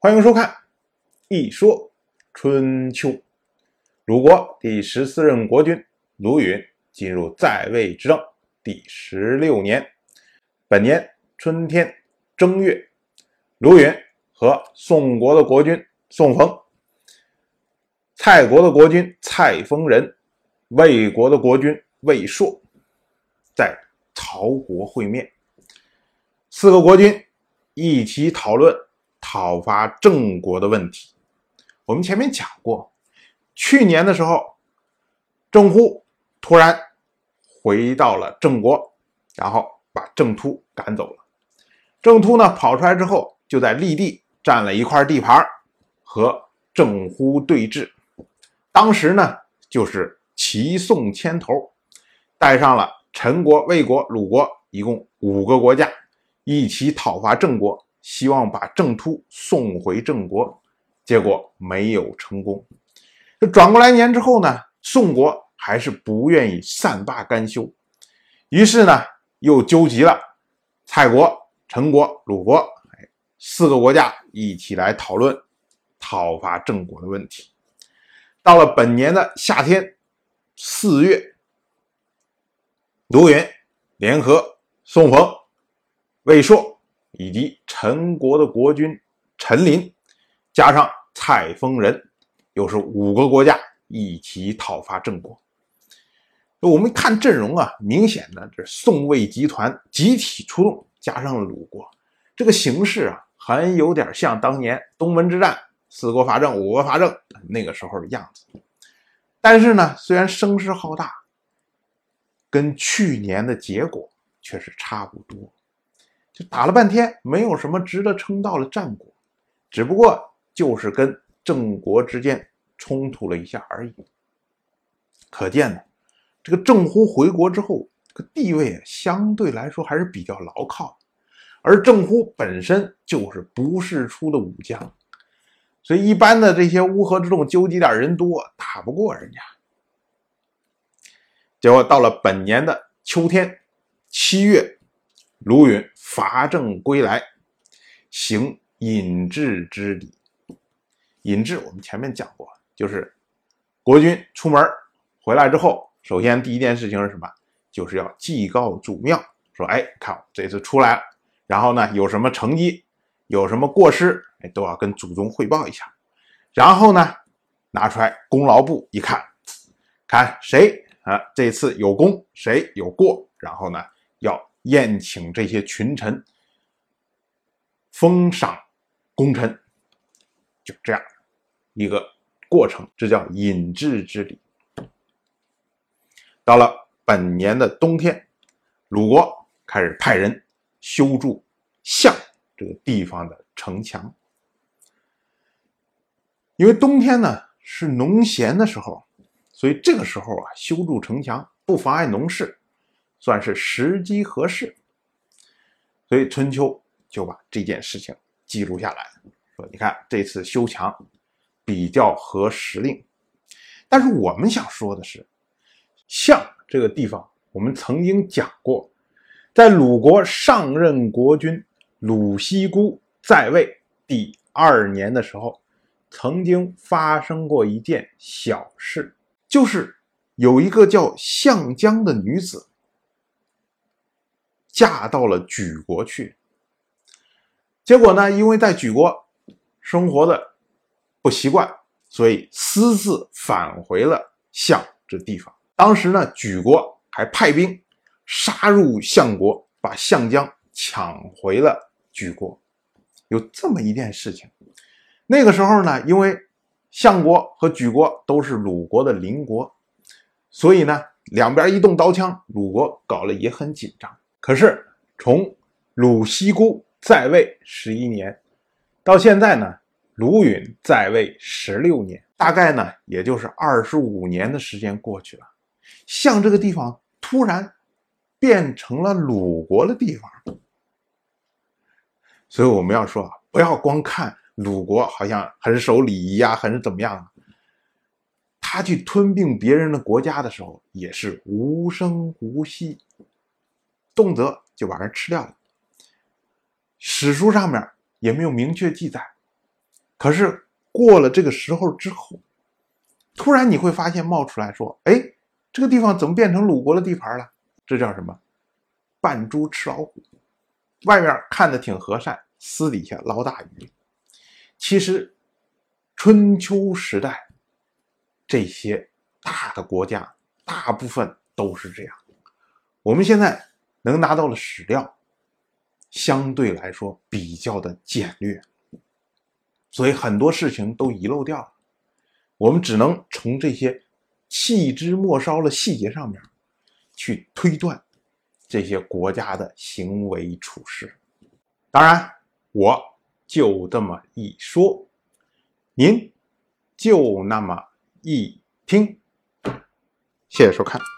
欢迎收看《一说春秋》。鲁国第十四任国君鲁允进入在位执政第十六年，本年春天正月，鲁允和宋国的国君宋冯、蔡国的国君蔡丰仁、魏国的国君魏硕在曹国会面，四个国君一起讨论讨伐郑国的问题。我们前面讲过。去年的时候，郑忽突然回到了郑国，然后把郑突赶走了。郑突呢跑出来之后，就在立地占了一块地盘，和郑忽对峙。当时呢，就是齐宋牵头，带上了陈国、魏国、鲁国，一共五个国家一起讨伐郑国，希望把郑突送回郑国，结果没有成功。这转过来年之后呢，宋国还是不愿意善罢甘休，于是呢，又纠集了蔡国、陈国、鲁国，哎，四个国家一起来讨论讨伐郑国的问题。到了本年的夏天，四月，卢允联合宋冯、魏硕以及陈国的国君陈琳，加上蔡丰仁。又是五个国家一起讨伐郑国。我们看阵容啊，明显的这宋魏集团集体出动，加上鲁国，这个形势啊，很有点像当年东门之战，四国伐郑，五国伐郑那个时候的样子。但是呢，虽然声势浩大，跟去年的结果却是差不多，就打了半天，没有什么值得称道的战果，只不过就是跟。郑国之间冲突了一下而已，可见呢，这个郑忽回国之后，这个地位相对来说还是比较牢靠，而郑忽本身就是不世出的武将，所以一般的这些乌合之众纠集点人多，打不过人家。结果到了本年的秋天，七月，卢允伐郑归来，行引至之礼。引制，我们前面讲过，就是国君出门回来之后，首先第一件事情是什么？就是要祭告祖庙，说：“哎，看这次出来了，然后呢有什么成绩，有什么过失，哎，都要跟祖宗汇报一下。然后呢，拿出来功劳簿一看，看谁啊这次有功，谁有过，然后呢要宴请这些群臣，封赏功臣，就这样。”一个过程，这叫引制之礼。到了本年的冬天，鲁国开始派人修筑项这个地方的城墙，因为冬天呢是农闲的时候，所以这个时候啊修筑城墙不妨碍农事，算是时机合适。所以春秋就把这件事情记录下来，说你看这次修墙。比较合时令，但是我们想说的是，项这个地方，我们曾经讲过，在鲁国上任国君鲁僖姑在位第二年的时候，曾经发生过一件小事，就是有一个叫项江的女子嫁到了莒国去，结果呢，因为在莒国生活的。不习惯，所以私自返回了项这地方。当时呢，莒国还派兵杀入项国，把项江抢回了莒国。有这么一件事情。那个时候呢，因为项国和莒国都是鲁国的邻国，所以呢，两边一动刀枪，鲁国搞得也很紧张。可是从鲁西姑在位十一年到现在呢。鲁允在位十六年，大概呢，也就是二十五年的时间过去了，像这个地方突然变成了鲁国的地方，所以我们要说，不要光看鲁国好像很守礼仪呀，很是怎么样，他去吞并别人的国家的时候也是无声无息，动辄就把人吃掉了，史书上面也没有明确记载。可是过了这个时候之后，突然你会发现冒出来说：“哎，这个地方怎么变成鲁国的地盘了？”这叫什么？扮猪吃老虎。外面看的挺和善，私底下捞大鱼。其实，春秋时代这些大的国家，大部分都是这样。我们现在能拿到的史料，相对来说比较的简略，所以很多事情都遗漏掉了。我们只能从这些细枝末梢的细节上面去推断。这些国家的行为处事，当然，我就这么一说，您就那么一听。谢谢收看。